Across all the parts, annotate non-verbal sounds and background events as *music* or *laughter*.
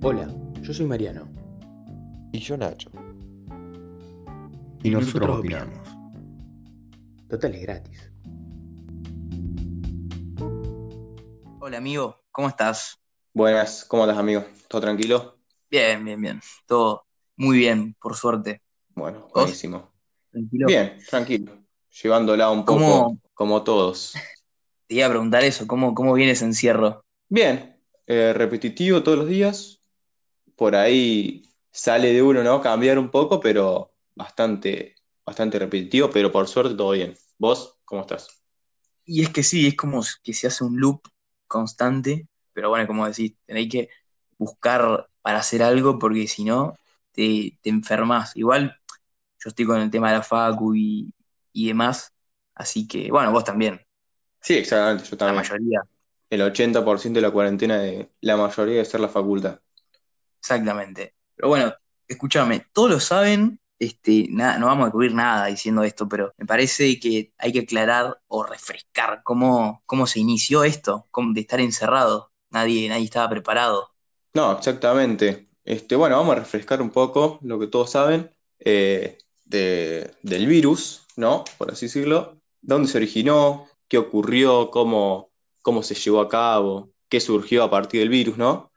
Hola, yo soy Mariano. Y yo Nacho. Y, nosotros, opinamos. Total es gratis. Hola amigo, ¿cómo estás? Buenas, ¿cómo estás, amigo? ¿Todo tranquilo? Bien, bien, bien. Todo muy bien, por suerte. Bueno, ¿Vos? buenísimo. Tranquilo. Bien, tranquilo. Llevándola un poco ¿Cómo? como todos. *laughs* Te iba a preguntar eso, ¿cómo, cómo viene ese encierro? Bien, eh, repetitivo todos los días. Por ahí sale de uno, ¿no? Cambiar un poco, pero bastante, bastante repetitivo, pero por suerte todo bien. ¿Vos cómo estás? Y es que sí, es como que se hace un loop constante, pero bueno, como decís, tenéis que buscar para hacer algo porque si no, te, te enfermas. Igual yo estoy con el tema de la facu y, y demás, así que bueno, vos también, Sí, exactamente, yo la también. mayoría. El 80% de la cuarentena de la mayoría debe ser la facultad. Exactamente. Pero bueno, escúchame, todos lo saben, este, nada, no vamos a cubrir nada diciendo esto, pero me parece que hay que aclarar o refrescar cómo, cómo se inició esto, cómo- de estar encerrado. Nadie, nadie estaba preparado. No, exactamente. Este, bueno, vamos a refrescar un poco lo que todos saben eh, de- del virus, ¿no? Por así decirlo. ¿Dónde se originó? ¿Qué ocurrió? ¿Cómo, cómo se llevó a cabo? ¿Qué surgió a partir del virus, ¿no?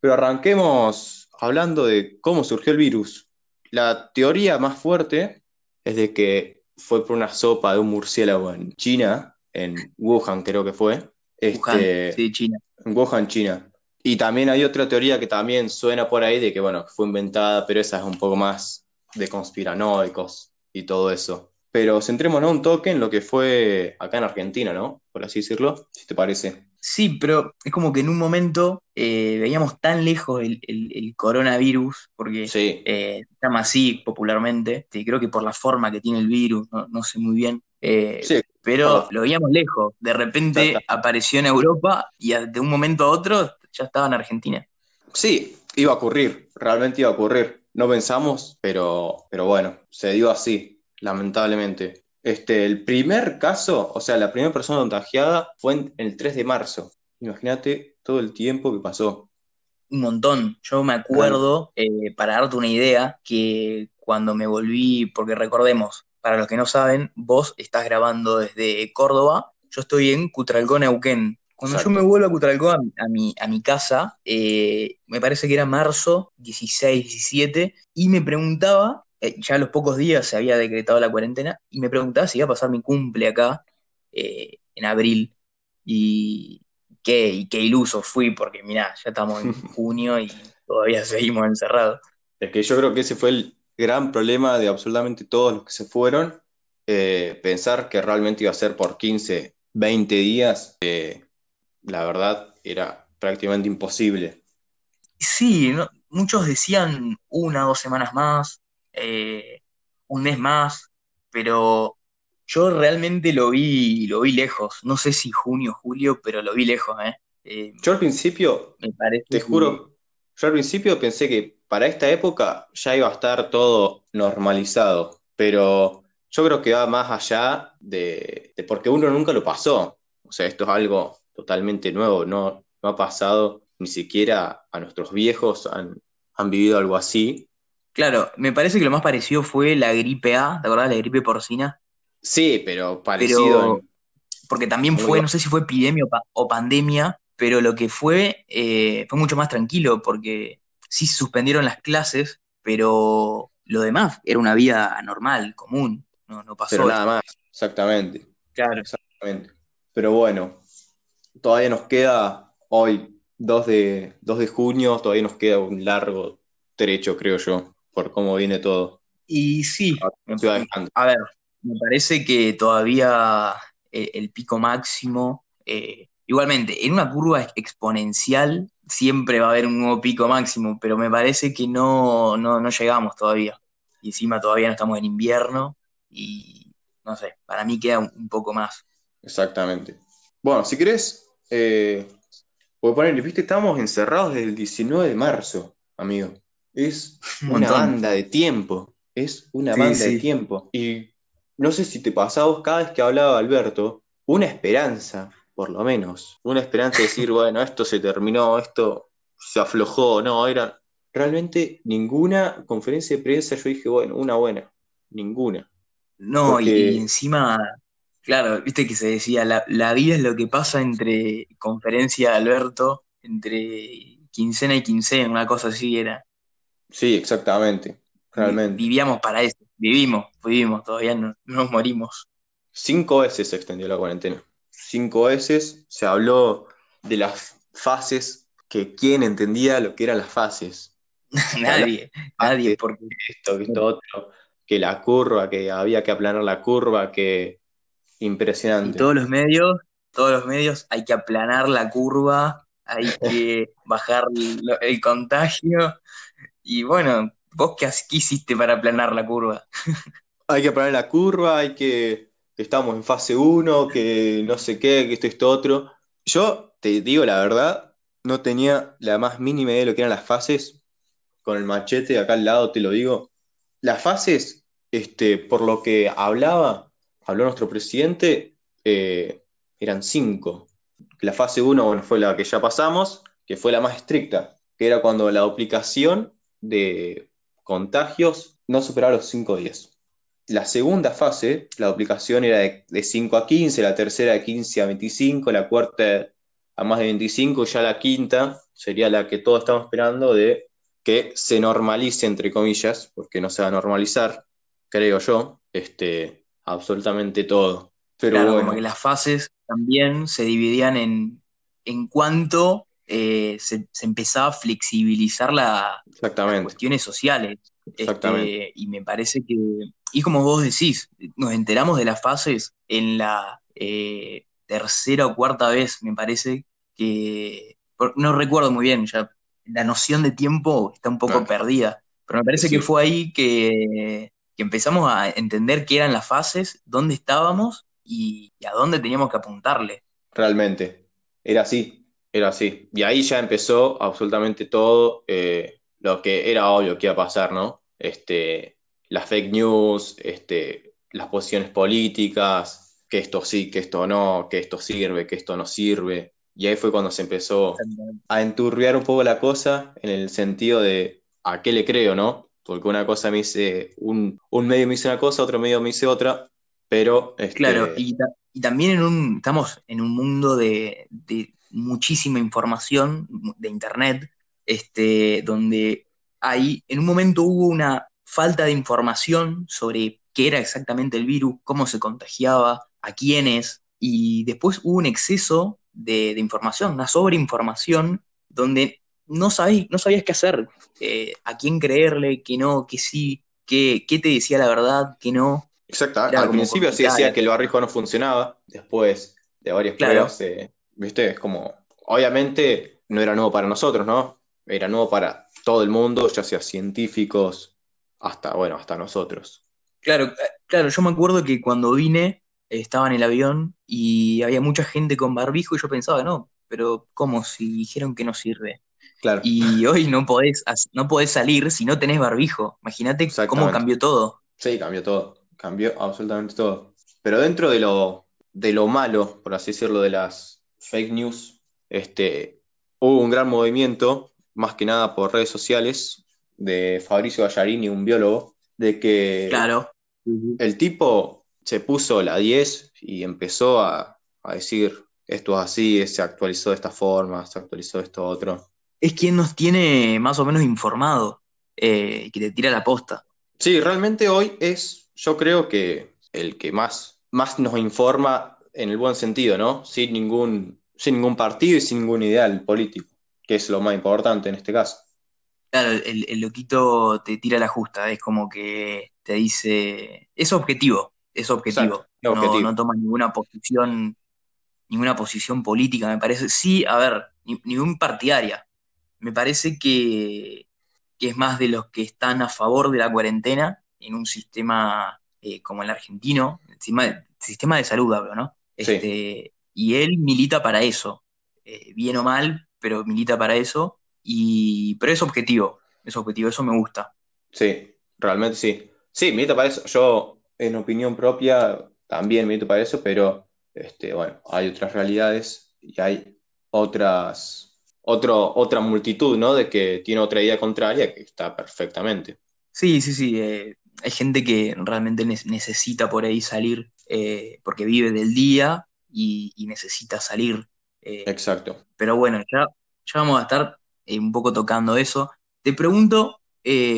Pero arranquemos hablando de cómo surgió el virus. La teoría más fuerte es de que fue por una sopa de un murciélago en China, en Wuhan creo que fue. Wuhan, Este, sí, China. en Wuhan, China. Y también hay otra teoría que también suena por ahí de que, bueno, fue inventada, pero esa es un poco más de conspiranoicos y todo eso. Pero centrémonos un toque en lo que fue acá en Argentina, ¿no? Por así decirlo, si te parece. Sí, pero es como que en un momento eh, veíamos tan lejos el, el- el coronavirus, porque Sí, eh, se llama así popularmente, creo que por la forma que tiene el virus, no, no sé muy bien, eh, sí, pero lo veíamos lejos. De repente Exacto. apareció en Europa y de un momento a otro ya estaba en Argentina. Sí, iba a ocurrir, realmente iba a ocurrir. No pensamos, pero, pero bueno, se dio así, lamentablemente. Este, el primer caso, o sea, la primera persona contagiada fue en- el 3 de marzo. Imagínate todo el tiempo que pasó. Un montón. Yo me acuerdo, eh, para darte una idea, que cuando me volví, porque recordemos, para los que no saben, vos estás grabando desde Córdoba, yo estoy en Cutralcó, Neuquén. Cuando Exacto. yo me vuelvo a Cutralcó, a mi, a mi, a mi casa, eh, me parece que era marzo 16, 17, y me preguntaba, eh, ya a los pocos días se había decretado la cuarentena, y me preguntaba si iba a pasar mi cumple acá eh, en abril. Y qué, y qué iluso fui, porque mirá, ya estamos en *laughs* junio y todavía seguimos encerrados. Es que yo creo que ese fue el gran problema de absolutamente todos los que se fueron. Eh, pensar que realmente iba a ser por 15, 20 días, la verdad era prácticamente imposible. Sí, no- muchos decían una o dos semanas más, eh, un mes más, pero yo realmente lo vi, lo vi lejos. No sé si junio, julio, pero lo vi lejos, ¿eh? Eh, Yo al principio, me parece te juro, yo al principio pensé que para esta época ya iba a estar todo normalizado, pero yo creo que va más allá de, de porque uno nunca lo pasó. O sea, esto es algo totalmente nuevo, no, no ha pasado ni siquiera a nuestros viejos han, han vivido algo así. Claro, me parece que lo más parecido fue la gripe A, ¿te acordás? La gripe porcina. Sí, pero parecido Pero, porque también Muy fue, no sé si fue epidemia o, pa- o pandemia, pero lo que fue eh, fue mucho más tranquilo, porque sí se suspendieron las clases, pero lo demás era una vida normal, común, no, no pasó pero nada más, exactamente. Claro. Exactamente. Pero bueno, todavía nos queda hoy, 2 de, 2 de junio, todavía nos queda un largo trecho, creo yo, por cómo viene todo. Y sí, Fandom. a ver, me parece que todavía el, el pico máximo, eh, igualmente, en una curva ex- exponencial siempre va a haber un nuevo pico máximo, pero me parece que no, no, no llegamos todavía. Y encima todavía no estamos en invierno y no sé, para mí queda un, un poco más. Exactamente. Bueno, si querés, eh, ponerle, viste, estamos encerrados desde el 19 de marzo, amigo. Es Un una montón. banda de tiempo, es una Sí, banda de tiempo. Y no sé si te pasaba a vos cada vez que hablaba Alberto, una esperanza, por lo menos, una esperanza de decir, *laughs* bueno, esto se terminó, esto se aflojó, no, era realmente ninguna conferencia de prensa, yo dije, bueno, una buena, ninguna. No, Porque- y encima, claro, viste que se decía, la, la vida es lo que pasa entre conferencia de Alberto, entre quincena y quincena, una cosa así era. Sí, exactamente, realmente. Vivíamos para eso, vivimos, vivimos, todavía no, no nos morimos. Cinco veces se extendió la cuarentena. Cinco veces se habló de las fases, que quién entendía lo que eran las fases. *laughs* Nadie, nadie, porque Esto, que esto otro, que la curva, que había que aplanar la curva, que y impresionante. todos los medios, todos los medios, hay que aplanar la curva, hay que *laughs* bajar el contagio. Y bueno, ¿vos qué, qué hiciste para aplanar la curva? *laughs* Hay que aplanar la curva, hay que, que estamos en fase 1, que no sé qué, que esto, esto, otro. Yo te digo la verdad, no tenía la más mínima idea de lo que eran las fases. Con el machete acá al lado te lo digo. Las fases, este, por lo que hablaba, habló nuestro presidente, eh, eran cinco. La fase 1, bueno, fue la que ya pasamos, que fue la más estricta, que era cuando la duplicación de contagios no superaba los 5 días. La segunda fase, la duplicación era de, de 5 a 15, la tercera de 15 a 25, la cuarta a más de 25, ya la quinta sería la que todos estamos esperando de que se normalice, entre comillas, porque no se va a normalizar, creo yo, este, absolutamente todo. Pero Claro, bueno, como que las fases también se dividían en, en cuanto eh, se, se empezaba a flexibilizar la, las cuestiones sociales. exactamente. Este, y me parece que, y como vos decís, nos enteramos de las fases en la eh, tercera o cuarta vez, me parece que, no recuerdo muy bien, ya la noción de tiempo está un poco perdida, pero me parece Sí. que fue ahí que, que empezamos a entender qué eran las fases, dónde estábamos y, y a dónde teníamos que apuntarle. Realmente, era así, era así. Y ahí ya empezó absolutamente todo eh, lo que era obvio que iba a pasar, ¿no? Este, las fake news, este, las posiciones políticas, que esto sí, que esto no, que esto sirve, que esto no sirve. Y ahí fue cuando se empezó a enturbiar un poco la cosa en el sentido de a qué le creo, ¿no? Porque una cosa me dice, un, un medio me dice una cosa, otro medio me dice otra, pero este, Claro, y, ta- y también en un, estamos en un mundo de muchísima información de internet, este, donde hay, en un momento hubo una falta de información sobre qué era exactamente el virus, cómo se contagiaba, a quiénes, y después hubo un exceso de, de información, una sobreinformación, donde no sabías, no sabías qué hacer, eh, a quién creerle, qué no, qué sí, qué, qué te decía la verdad, qué no. Exacto, Era al principio se decía que el barbijo no funcionaba, después de varias Claro. pruebas, viste, es como, obviamente no era nuevo para nosotros, ¿no? Era nuevo para todo el mundo, ya sea científicos, hasta, bueno, hasta nosotros. Claro, eh, claro, yo me acuerdo que cuando vine estaba en el avión y había mucha gente con barbijo y yo pensaba, no, pero ¿cómo si dijeron que no sirve? Claro, Y hoy no podés, no podés salir si no tenés barbijo. Imagínate cómo cambió todo. sí, cambió todo, cambió absolutamente todo. Pero dentro de lo, de lo malo, por así decirlo, de las fake news, este, hubo un gran movimiento, más que nada por redes sociales, de Fabricio Gallarini, un biólogo, de que Claro. El tipo se puso la 10 y empezó a, a decir esto es así, se actualizó de esta forma, se actualizó de esto otro. Es quien nos tiene más o menos informado, eh, que te tira la posta. Sí, realmente hoy es, yo creo que el que más, más nos informa en el buen sentido, ¿no? Sin ningún, sin ningún partido y sin ningún ideal político, que es lo más importante en este caso. Claro, el, el loquito te tira la justa, es como que te dice, es objetivo, es objetivo. Exacto, No, objetivo. no toma ninguna posición, ninguna posición política, me parece. Sí, a ver, ni, ningún partidaria. Me parece que, que es más de los que están a favor de la cuarentena en un sistema eh, como el argentino, sistema, sistema de salud hablo, ¿no? Sí. Este, y él milita para eso, eh, bien o mal, pero milita para eso, y, pero es objetivo, es objetivo, eso me gusta. Sí, realmente sí. Sí, milito para eso. Yo, en opinión propia, también milito para eso, pero este, bueno, hay otras realidades y hay otras, otro, otra multitud, ¿no? De que tiene otra idea contraria que está perfectamente. Sí, sí, sí. eh, hay gente que realmente ne- necesita por ahí salir eh, porque vive del día y, y necesita salir. eh, Exacto. pero bueno, ya, ya vamos a estar eh, un poco tocando eso. Te pregunto,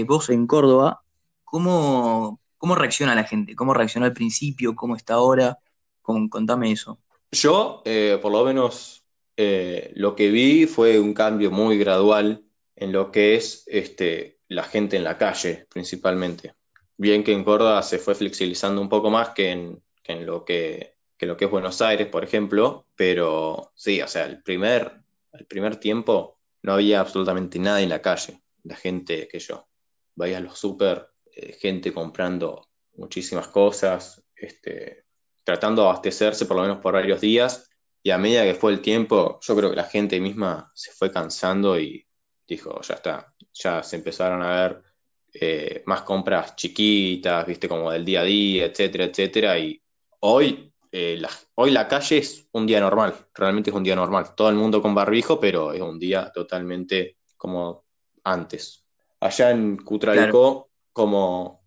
vos en Córdoba, ¿cómo, cómo reacciona la gente? ¿Cómo reaccionó al principio? ¿Cómo está ahora? Con- contame eso. Yo, por lo menos, lo que vi fue un cambio muy gradual en lo que es este, la gente en la calle, principalmente. Bien que en Córdoba se fue flexibilizando un poco más que en, en lo que, que lo que es Buenos Aires, por ejemplo, pero sí, o sea, el primer, el primer tiempo no había absolutamente nadie en la calle, la gente que yo. Veía a los súper, eh, gente comprando muchísimas cosas, este, tratando de abastecerse por lo menos por varios días, y a medida que fue el tiempo, yo creo que la gente misma se fue cansando y dijo, ya está, ya se empezaron a ver eh, más compras chiquitas, viste, como del día a día, etcétera, etcétera, y hoy, eh, la, hoy la calle es un día normal, realmente es un día normal, todo el mundo con barbijo, pero es un día totalmente como antes. Allá en Cutralcó, ¿cómo,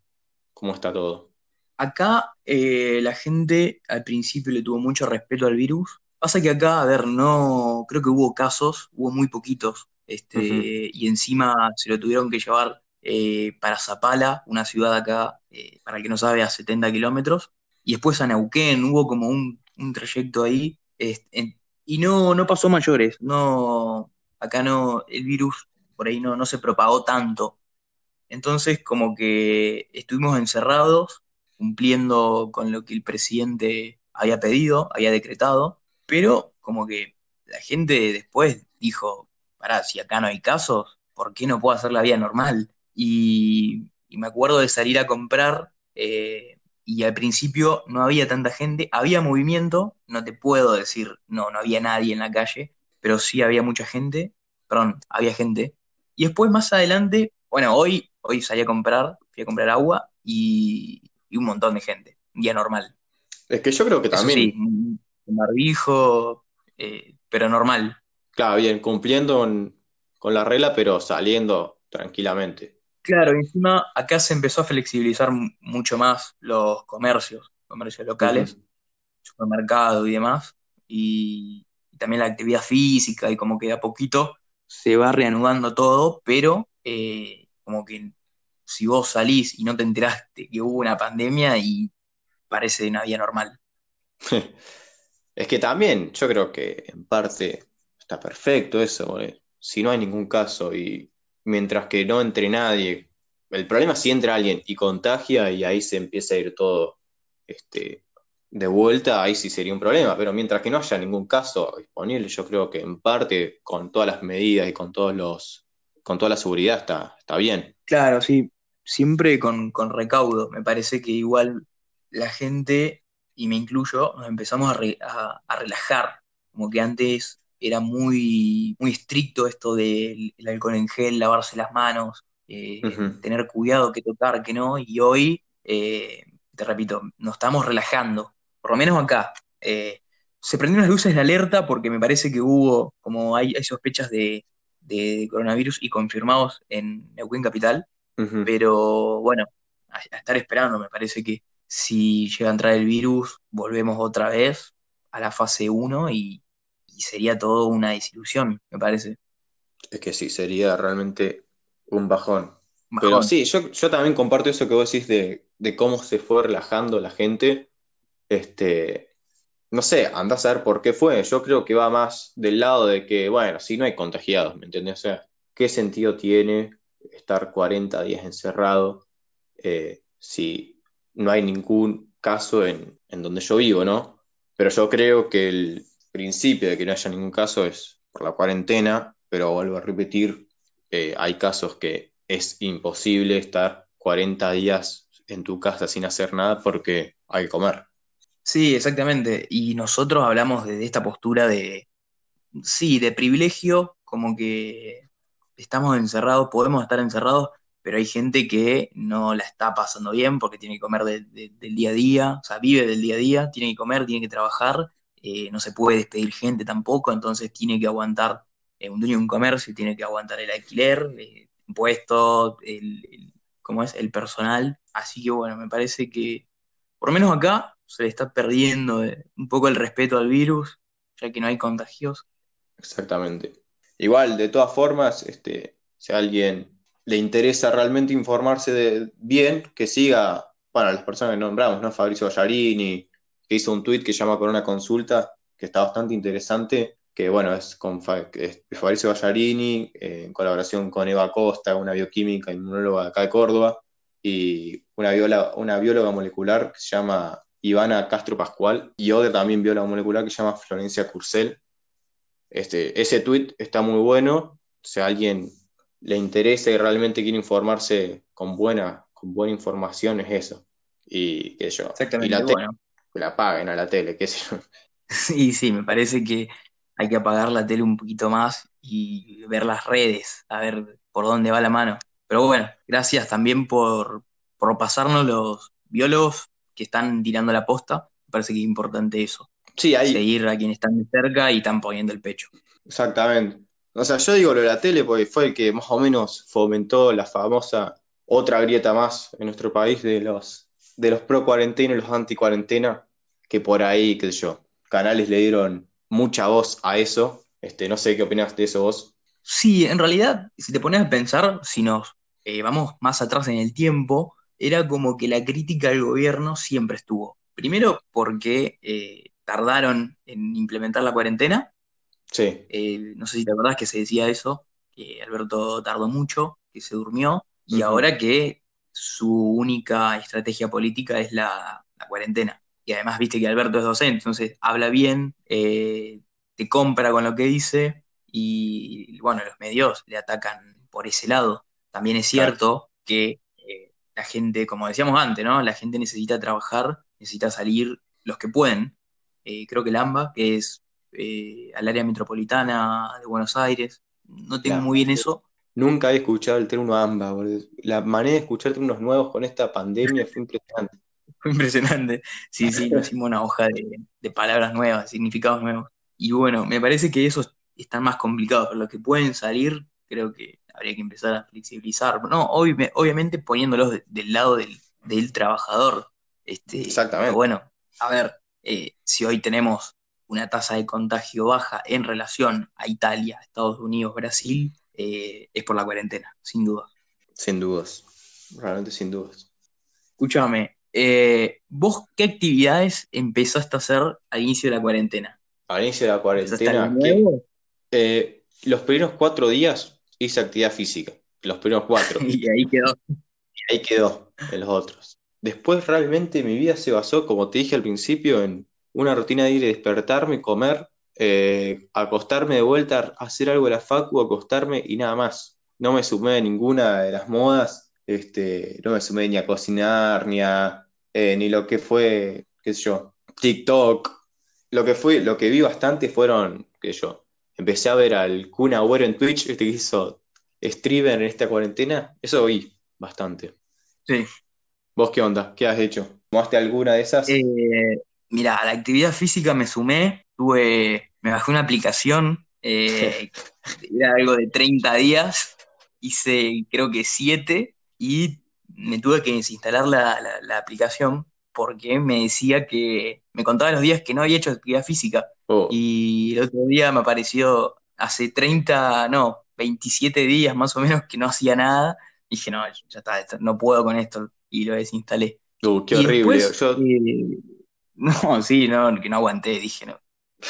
cómo está todo? Acá eh, la gente al principio le tuvo mucho respeto al virus. Pasa que acá, a ver, no, creo que hubo casos, hubo muy poquitos, este, y encima se lo tuvieron que llevar eh, para Zapala, una ciudad acá, eh, para el que no sabe, a 70 kilómetros, y después a Neuquén, hubo como un, un trayecto ahí, este, y no, no pasó mayores, no, acá no, el virus por ahí no, no se propagó tanto. Entonces, como que estuvimos encerrados, cumpliendo con lo que el presidente había pedido, había decretado, pero como que la gente después dijo, pará, si acá no hay casos, ¿por qué no puedo hacer la vida normal? Y, y me acuerdo de salir a comprar, eh, y al principio no había tanta gente, había movimiento, no te puedo decir, no, no había nadie en la calle, pero sí había mucha gente, perdón, había gente. Y después más adelante, bueno, hoy, hoy salí a comprar, fui a comprar agua y, y un montón de gente, un día normal. Es que yo creo que Eso también, sí, un barbijo, eh, pero normal. claro, bien, cumpliendo con, con la regla, pero saliendo tranquilamente. Claro, y encima acá se empezó a flexibilizar mu- mucho más los comercios, comercios locales, Ujú. supermercado y demás, y, y también la actividad física, y como que de a poquito se va reanudando todo, pero eh, como que si vos salís y no te enteraste que hubo una pandemia y parece una vida normal. *laughs* Es que también yo creo que en parte está perfecto eso, porque si no hay ningún caso y mientras que no entre nadie, el problema si entra alguien y contagia y ahí se empieza a ir todo este, de vuelta, ahí sí sería un problema, pero mientras que no haya ningún caso disponible, yo creo que en parte con todas las medidas y con todos los, con toda la seguridad está, está bien. Claro, sí, siempre con, con recaudo. Me parece que igual la gente, y me incluyo, nos empezamos a, a- a relajar. Como que antes era muy, muy estricto esto del el alcohol en gel, lavarse las manos, eh, tener cuidado que tocar, que no. Y hoy, eh, te repito, nos estamos relajando, por lo menos acá. Eh, se prendieron las luces de alerta porque me parece que hubo, como hay, hay sospechas de, de coronavirus y confirmados en Neuquén Capital. Pero bueno, a, a estar esperando, me parece que si llega a entrar el virus, volvemos otra vez a la fase 1 y, y sería todo una desilusión, me parece. Es que sí, sería realmente un bajón. Pero sí, yo, yo también comparto eso que vos decís de, de cómo se fue relajando la gente. Este, no sé, andás a ver por qué fue. Yo creo que va más del lado de que, bueno, si no hay contagiados, ¿me entendés? O sea, ¿qué sentido tiene estar 40 días encerrado eh, si no hay ningún caso en, en donde yo vivo, ¿no? Pero yo creo que el principio de que no haya ningún caso es por la cuarentena, pero vuelvo a repetir, eh, hay casos que es imposible estar 40 días en tu casa sin hacer nada porque hay que comer. Sí, exactamente. Y nosotros hablamos de, esta postura de, sí, de privilegio, como que estamos encerrados, podemos estar encerrados, pero hay gente que no la está pasando bien porque tiene que comer de- de- del día a día, o sea, vive del día a día, tiene que comer, tiene que trabajar, eh, no se puede despedir gente tampoco, entonces tiene que aguantar eh, un dueño de un comercio tiene que aguantar el alquiler, eh, impuestos, el, el- ¿cómo es? El personal. Así que bueno, me parece que por lo menos acá se le está perdiendo un poco el respeto al virus, ya que no hay contagios. Exactamente. Igual, de todas formas, este, si a alguien le interesa realmente informarse de bien, que siga, bueno, las personas que nombramos, ¿no? Fabricio Ballarini, que hizo un tuit que llama Con una consulta, que está bastante interesante, que bueno, es con es Fabricio Ballarini, eh, en colaboración con Eva Costa, una bioquímica, inmunóloga de acá de Córdoba, y una bióloga, una bióloga molecular que se llama Ivana Castro Pascual, y otra también bióloga molecular que se llama Florencia Curcel. Este, ese tweet está muy bueno. Si a alguien le interesa y realmente quiere informarse con buena, con buena información, es eso. Y sé yo. Y Exactamente, la tele, bueno. Que la paguen a la tele, qué sé yo. *laughs* Sí, sí, me parece que hay que apagar la tele un poquito más y ver las redes, a ver por dónde va la mano. Pero bueno, gracias también por, por pasarnos los biólogos que están tirando la posta. Me parece que es importante eso, Sí, ahí, seguir a quienes están de cerca y están poniendo el pecho. exactamente. O sea, yo digo lo de la tele porque fue el que más o menos fomentó la famosa otra grieta más en nuestro país de los, de los pro cuarentena y los anti cuarentena, que por ahí, qué sé yo, canales le dieron mucha voz a eso. Este, no sé qué opinas de eso vos. Sí, en realidad, si te pones a pensar, si nos eh, vamos más atrás en el tiempo, era como que la crítica al gobierno siempre estuvo. Primero porque eh, tardaron en implementar la cuarentena. Sí, Eh, no sé si te acordás que se decía eso, que Alberto tardó mucho, que se durmió, y ahora que su única estrategia política es la, la cuarentena. Y además viste que Alberto es docente, entonces habla bien, eh, te compra con lo que dice, y bueno, los medios le atacan por ese lado. También es claro, cierto que eh, la gente, como decíamos antes, ¿no? La gente necesita trabajar, necesita salir los que pueden. Eh, creo que el AMBA, que es al área metropolitana de Buenos Aires, no tengo muy bien eso. Nunca he escuchado el término AMBA, boludo. La manera de escuchar términos nuevos con esta pandemia fue impresionante. *laughs* Fue impresionante. Sí, sí, nos hicimos una hoja de, de palabras nuevas, significados nuevos. Y bueno, me parece que esos están más complicados, pero los que pueden salir, creo que habría que empezar a flexibilizar. No, obvi- obviamente poniéndolos de- del lado del, del trabajador. Este, Exactamente. bueno, a ver, eh, si hoy tenemos una tasa de contagio baja en relación a Italia, Estados Unidos, Brasil, eh, es por la cuarentena, sin duda. Sin dudas. Realmente sin dudas. Escúchame, eh, ¿vos qué actividades empezaste a hacer al inicio de la cuarentena? Al inicio de la ¿Empezaste algo cuarentena, que eh, los primeros cuatro días hice actividad física. Los primeros cuatro. *laughs* Y ahí quedó. *laughs* Ahí quedó en los otros. Después realmente mi vida se basó, como te dije al principio, en una rutina de ir a despertarme, comer, eh, acostarme de vuelta, hacer algo de la facu, acostarme y nada más. No me sumé a ninguna de las modas, este, no me sumé ni a cocinar, ni a eh, ni lo que fue, qué sé yo, TikTok. Lo que fue, lo que vi bastante fueron, qué sé yo, empecé a ver al Kun Agüero en Twitch, este que hizo streamer en esta cuarentena, eso vi bastante. Sí. ¿Vos qué onda? ¿Qué has hecho? ¿Tomaste alguna de esas? Eh, mira, a la actividad física me sumé, tuve, me bajé una aplicación, eh, *laughs* era algo de 30 días, hice creo que 7 y me tuve que desinstalar la, la- la aplicación porque me decía que me contaba los días que no había hecho actividad física. Oh, Y el otro día me apareció hace 30, no, 27 días más o menos que no hacía nada. Dije, no, ya está, no puedo con esto. Y lo desinstalé. uh, qué Y horrible. después, Yo, eh, *laughs* no, sí, no, que no aguanté. Dije, no,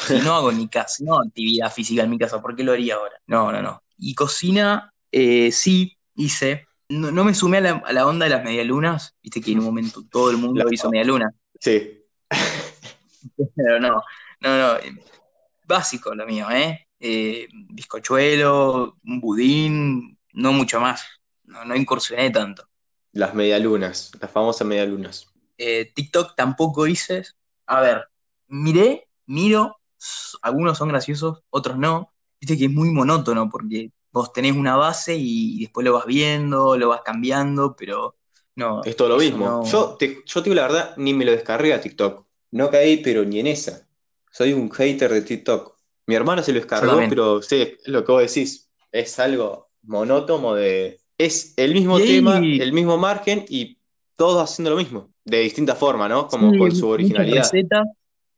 si *laughs* no hago ni casa, no actividad física en mi casa, ¿por qué lo haría ahora? No, no, no. Y cocina, eh, sí, hice. No, no me sumé a la, a la onda de las medialunas. Viste que en un momento todo el mundo *laughs* La- hizo medialunas. sí, *laughs* Pero no, no, no. eh, Básico lo mío, ¿eh? Eh, bizcochuelo, un budín, no mucho más. No, no incursioné tanto. las medialunas, las famosas medialunas. Eh, TikTok tampoco hice. A ver, miré, miro, algunos son graciosos, otros no. Viste que es muy monótono porque vos tenés una base y después lo vas viendo, lo vas cambiando, pero no, Es todo lo mismo. no. Yo te, yo te digo la verdad, ni me lo descargué a TikTok. No caí, pero ni en esa. Soy un hater de TikTok. Mi hermana se lo descargó, pero sí, lo que vos decís, es algo monótono de... Es el mismo tema, el mismo margen y todos haciendo lo mismo, de distinta forma, ¿no? Como Sí, con su originalidad. recetas,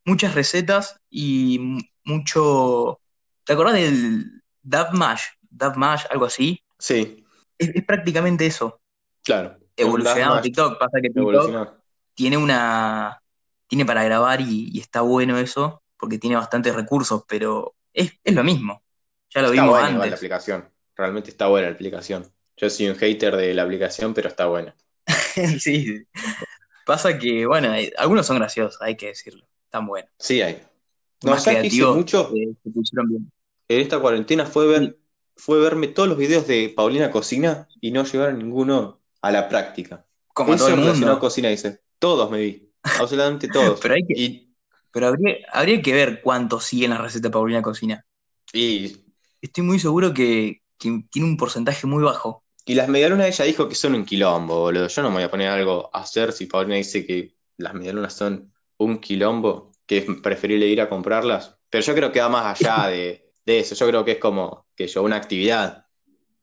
muchas recetas y mu- mucho. ¿Te acordás del Dab Mash? Dab Mash, algo así. Sí, Es, es prácticamente eso. claro. Evolucionado TikTok. Pasa que TikTok tiene una. Tiene para grabar y, y está bueno eso, porque tiene bastantes recursos, pero es, es lo mismo. Ya lo Está vimos buena igual la antes. aplicación, realmente está buena la aplicación. Yo soy un hater de la aplicación, pero está buena. *laughs* Sí. Pasa que, bueno, hay- algunos son graciosos, hay que decirlo. Están buenos. Sí hay. No, Más ¿sabes qué hice mucho? eh, se pusieron bien. En esta cuarentena fue ver, fue verme todos los videos de Paulina Cocina y no llevaron ninguno a la práctica. Como Eso todo el mundo. cocina, dice. Todos me vi. Absolutamente todos. *laughs* Pero hay que, Y, Pero habría, habría que ver cuántos siguen la receta de Paulina Cocina. y, Estoy muy seguro que, que tiene un porcentaje muy bajo. y las medialunas ella dijo que son un quilombo, boludo. Yo no me voy a poner algo a hacer si Paulina dice que las medialunas son un quilombo, que es preferible ir a comprarlas. Pero yo creo que va más allá *laughs* de, de eso. Yo creo que es como que yo, una actividad.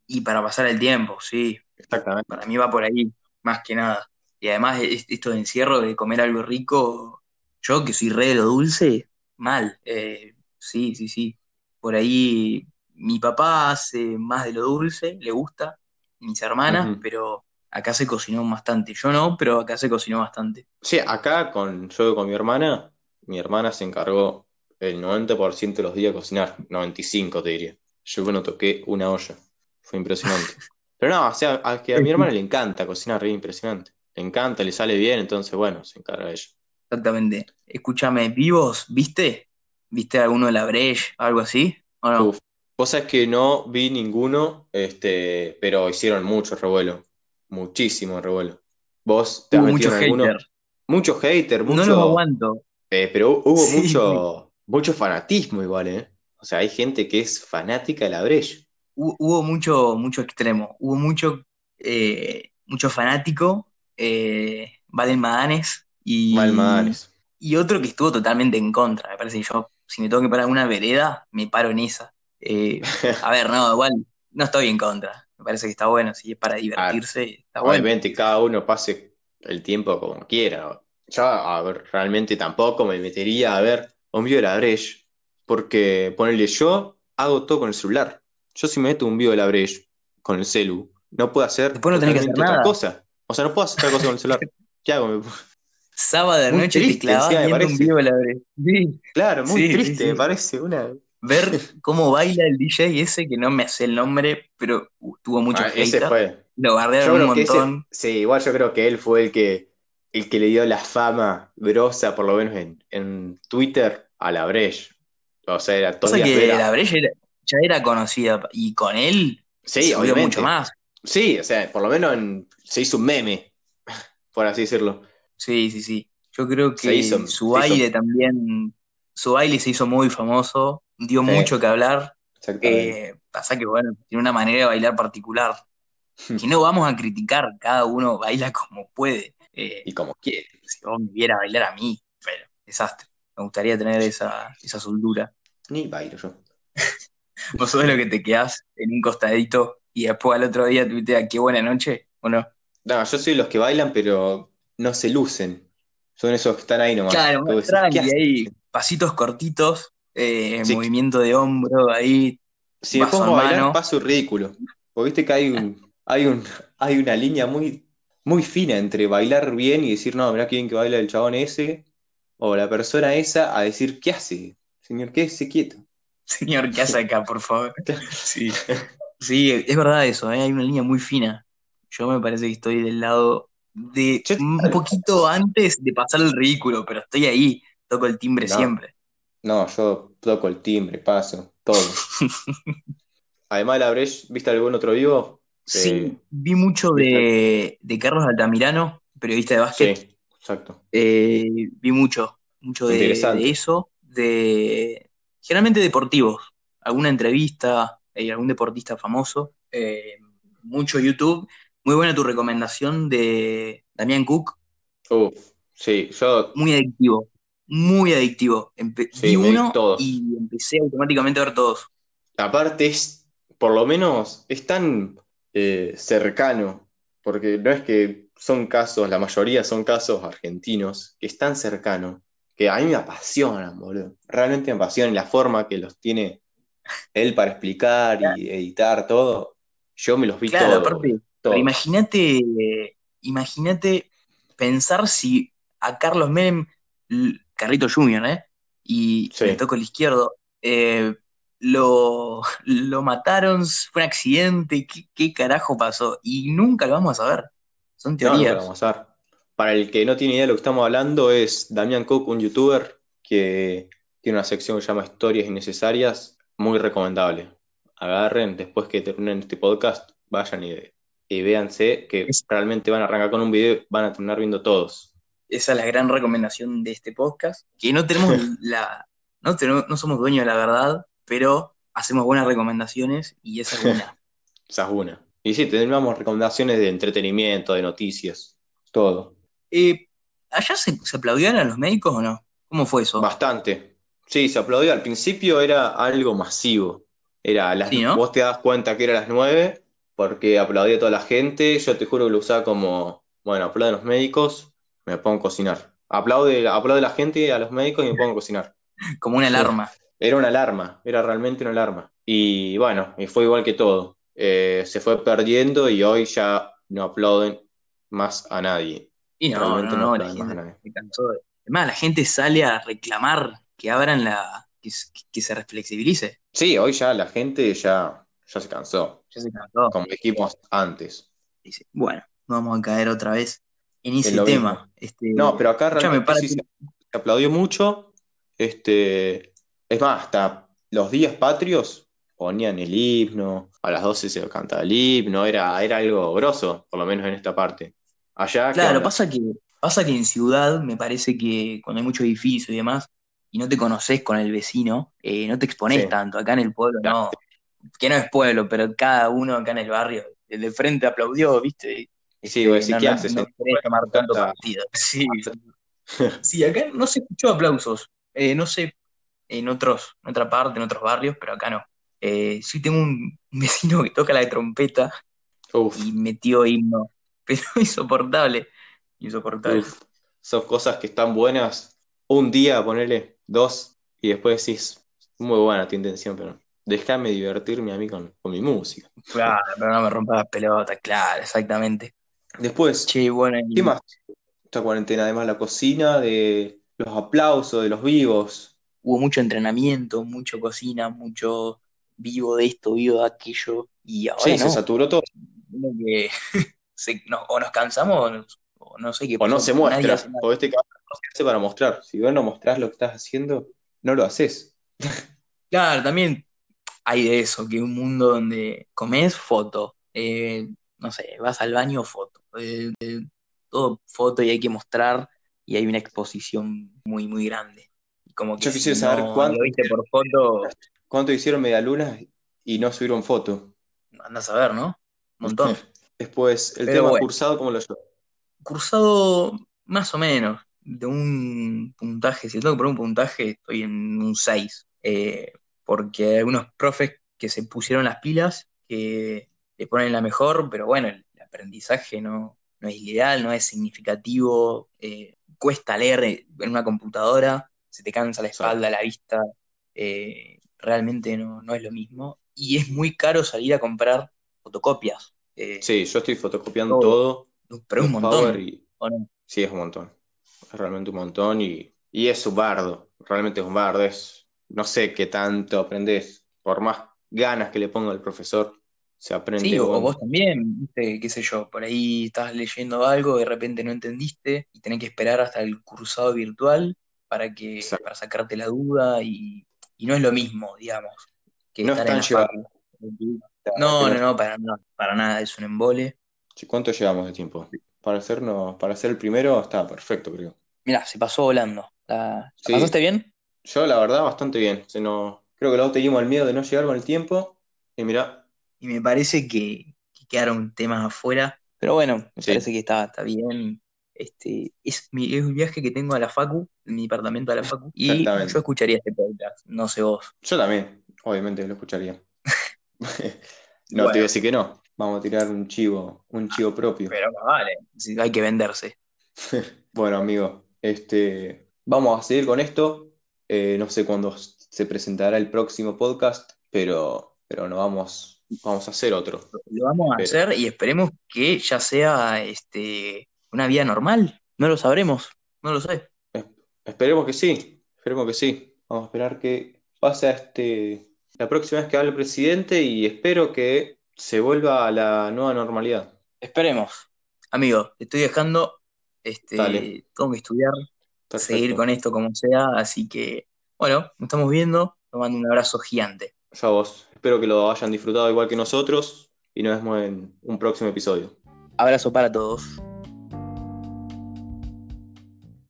Y para pasar el tiempo, sí. Exactamente. Para mí va por ahí, más que nada. Y además es- esto de encierro, de comer algo rico, yo que soy re de lo dulce, mal. Eh, sí, sí, sí. Por ahí mi papá hace más de lo dulce, le gusta, mis hermanas, pero acá se cocinó bastante. Yo no, pero acá se cocinó bastante. Sí, acá con yo con mi hermana, mi hermana se encargó el 90% de los días de cocinar, 95 te diría. Yo no toqué una olla, fue impresionante. *laughs* Pero no, o sea, a, que a mi hermana le encanta cocinar, re impresionante. Le encanta, le sale bien, entonces bueno, se encarga ella. Exactamente. Escúchame, ¿vivos? ¿Viste? ¿Viste alguno de la Breche? ¿Algo así? ¿O no? Uf. Vos sabés que no vi ninguno, este, pero hicieron mucho revuelo, muchísimo revuelo. ¿Vos te has Hubo metido mucho en alguno? hater. Mucho hater, No mucho... los aguanto. Eh, pero hubo Sí. mucho, mucho fanatismo igual, ¿eh? O sea, hay gente que es fanática de la Breche. Hu- Hubo mucho, mucho extremo. Hubo mucho, eh, mucho fanático, eh, Valen Madanes y, Madanes. y otro que estuvo totalmente en contra. Me parece que yo, si me tengo que parar en una vereda, me paro en esa. Eh, *laughs* a ver, no, igual no estoy en contra. Me parece que está bueno. Si es para divertirse, está bueno. Obviamente, cada uno pase el tiempo como quiera. Yo, a ver, realmente tampoco me metería a ver un video de la Breche, porque ponerle yo hago todo con el celular. Yo si me meto un video de la Breche con el celu, no puedo hacer Después no tenés que hacer otra nada. cosa. O sea, no puedo hacer otra cosa con el celular. ¿Qué hago? Me- Sábado de noche te triste, clavas encima me un parece. video de la Breche. Sí. Claro, muy Sí, sí, triste, sí. me parece una. Ver cómo baila el DJ ese, que no me hace el nombre, pero tuvo mucho Ah, ese fue. Lo Yo bardearon un ese, montón. sí, igual yo creo que él fue el que, el que le dio la fama grosa, por lo menos en, en Twitter, a la Breche. O sea, era todo que la Breche era- ya era conocida y con él Sí, subió obviamente. mucho más. Sí, o sea, por lo menos en- se hizo un meme, *laughs* por así decirlo. Sí, sí, sí. Yo creo Se que hizo- su se hizo- baile también, su baile se hizo muy famoso, dio Sí. mucho que hablar. Eh, pasa que, bueno, tiene una manera de bailar particular. *laughs* Que no vamos a criticar, cada uno baila como puede. Eh, y como quiere. si vos me viera bailar a mí, pero desastre. Me gustaría tener esa, esa soltura. Ni bailo yo. *laughs* Vos sos lo que te quedás en un costadito y después al otro día tuitea qué buena noche, ¿o no? No, yo soy los que bailan, pero no se lucen. Son esos que están ahí nomás. Claro, más tranqui, ahí, pasitos cortitos, eh, Sí. movimiento de hombro, ahí, Si me pongo a bailar, mano. paso ridículo. Porque viste que hay un, hay un, hay una línea muy, muy fina entre bailar bien y decir, no, mirá bien que baila el chabón ese, o la persona esa, a decir, ¿qué hace? Señor, quédese quieto. Señor, ¿qué hace acá, por favor? *laughs* Sí, *laughs* sí, es verdad eso, ¿eh? Hay una línea muy fina. Yo me parece que estoy del lado de Yo- un poquito antes de pasar el ridículo, pero estoy ahí, toco el timbre No. siempre. No, yo toco el timbre, paso, todo. *laughs* Además de la ¿viste algún otro vivo? Sí, Eh, vi mucho de, de Carlos Altamirano, periodista de básquet. Sí, exacto. Eh, vi mucho, mucho de, eso, de generalmente deportivos, alguna entrevista, eh, algún deportista famoso, eh, mucho YouTube. Muy buena tu recomendación de Damián Cook, Uf, sí, yo muy adictivo, muy adictivo. Empe- Sí, vi uno todos. y empecé automáticamente a ver todos. Aparte es, por lo menos, es tan eh, cercano, porque no es que son casos, la mayoría son casos argentinos, que es tan cercano, que a mí me apasionan, boludo. Realmente me apasiona y la forma que los tiene él para explicar y editar todo. Yo me los vi Claro, todos, aparte, imagínate, imagínate pensar si a Carlos Menem, Carlito Jr., ¿eh? Y Sí. me toco el izquierdo, eh, lo, lo mataron, fue un accidente, ¿qué, qué carajo pasó? Y nunca lo vamos a saber. Son No, nunca teorías. lo vamos a ver. Para el que no tiene idea de lo que estamos hablando, es Damián Cook, un youtuber que tiene una sección que se llama Historias Innecesarias, muy recomendable. Agarren, después que terminen este podcast, vayan y, y véanse que realmente van a arrancar con un video van a terminar viendo todos. Esa es la gran recomendación de este podcast, que no tenemos *laughs* la, no tenemos, no somos dueños de la verdad, pero hacemos buenas recomendaciones y esa es una. *laughs* Esa es una. Y sí, tenemos recomendaciones de entretenimiento, de noticias, todo. Eh, ¿allá se, se aplaudían a los médicos o no? ¿Cómo fue eso? Bastante. Sí, se aplaudió. Al principio era algo masivo. Era a las, Sí, ¿no? vos te das cuenta que era a las nueve porque aplaudía toda la gente. Yo te juro que lo usaba como, bueno, aplauden los médicos, me pongo a cocinar. Aplaude, aplaude la gente a los médicos y me pongo a cocinar. *laughs* Como una alarma. Era una alarma, era realmente una alarma. Y bueno, y fue igual que todo. Eh, se fue perdiendo y hoy ya no aplauden más a nadie. Y no, Realmente no, no no, la más a gente nadie. se cansó. de- Además, la gente sale a reclamar que abran la, que, se reflexibilice. Sí, hoy ya la gente ya, ya se cansó, Ya se cansó. como dijimos antes. Bueno, no vamos a caer otra vez en ese tema. Este, No, pero acá realmente sí se, aplaudió mucho. Este, es más, hasta los días patrios ponían el himno, a las 12 se cantaba el himno, era, era algo grosso, por lo menos en esta parte. Allá, ¿qué Claro, pasa que, pasa que en ciudad me parece que cuando hay mucho edificio y demás, y no te conoces con el vecino, eh, no te expones Sí. tanto. Acá en el pueblo no, que no es pueblo, pero cada uno acá en el barrio, el de frente aplaudió, ¿viste? Sí, decir, no, ¿qué haces? no querés tomar tanto Tanta- partido. *laughs* Sí, sí, acá no se escuchó aplausos. Eh, no sé, en otros, en otra parte, en otros barrios, pero acá no. Eh, sí tengo un *laughs* vecino que toca la trompeta Uf, y metió himno, *laughs* pero insoportable, insoportable. uf. Son cosas que están buenas. Un día, ponerle dos, y después decís, muy buena tu intención, pero déjame divertirme a mí con, con mi música. Claro, pero no me rompa las pelotas, claro, exactamente. Después, Che, bueno, y- ¿qué más? Esta cuarentena, además la cocina, de los aplausos, de los vivos. hubo mucho entrenamiento, mucho cocina, mucho vivo de esto, vivo de aquello, y ahora Sí, no. se saturó todo. Como que *laughs* se- no- o nos cansamos o, no sé qué O no se muestra. hace. O este cabrón no se hace para mostrar. Si vos no mostrás lo que estás haciendo, no lo haces. Claro, también hay de eso, que un mundo donde comes foto, eh, no sé, vas al baño, foto, eh, todo foto y hay que mostrar y hay una exposición muy, muy grande. Como que Yo si quisiera saber no cuánto- lo viste por foto, ¿Cuánto hicieron medialunas y no subieron foto? andás a ver, ¿no? Un montón. *laughs* Después, el Pero tema bueno. cursado, ¿cómo lo llevó? Cursado más o menos, de un puntaje, si tengo que poner un puntaje, estoy en un 6, eh, porque hay algunos profes que se pusieron las pilas, que le ponen la mejor, pero bueno, el aprendizaje no, no es ideal, no es significativo, eh, cuesta leer en una computadora, se te cansa la espalda, la vista, eh, realmente no, no es lo mismo, y es muy caro salir a comprar fotocopias, eh, Sí, yo estoy fotocopiando Todo. todo. pero un montón, Power y- ¿o no? Sí, es un montón. Es realmente un montón y, y es un bardo. Realmente es un bardo. Es, no sé qué tanto aprendes. Por más ganas que le ponga el profesor, se aprende. Sí, o, vos también, ¿viste? qué sé yo, por ahí estás leyendo algo, de repente no entendiste y tenés que esperar hasta el cursado virtual para que, Exacto. para sacarte la duda y, y no es lo mismo, digamos, que No es estar tan en. No, no, no, para nada, para nada, es un embole. ¿Cuánto llevamos de tiempo? Para hacernos, para ser el primero está perfecto, creo. Mirá, se pasó volando. ¿La, pasaste bien? Yo, la verdad, bastante bien. Se nos, creo que luego teníamos el miedo de no llegar con el tiempo. Y mirá, Y me parece que, que quedaron temas afuera, pero bueno, me Sí. parece que está, está bien. Este, es, mi, es un viaje que tengo a la Facu, mi departamento a la Facu, y yo escucharía este podcast, no sé vos. Yo también, obviamente lo escucharía. *laughs* no te voy a decir que no. Vamos a tirar un chivo, un chivo propio. Pero vale, hay que venderse. *laughs* Bueno, amigo, este, vamos a seguir con esto. Eh, no sé cuándo se presentará el próximo podcast, pero, pero no vamos, vamos a hacer otro. Lo vamos a Pero- hacer y esperemos que ya sea este, una vida normal. No lo sabremos, no lo sé. Esperemos que sí, esperemos que sí. Vamos a esperar que pase a este, la próxima vez que hable el presidente y espero que se vuelva a la nueva normalidad. Esperemos. Amigo, te estoy dejando. Este, Dale. tengo que estudiar, Perfecto. seguir con esto como sea. Así que, bueno, nos estamos viendo. Te mando un abrazo gigante. Ya vos, espero que lo hayan disfrutado igual que nosotros y nos vemos en un próximo episodio. Abrazo para todos.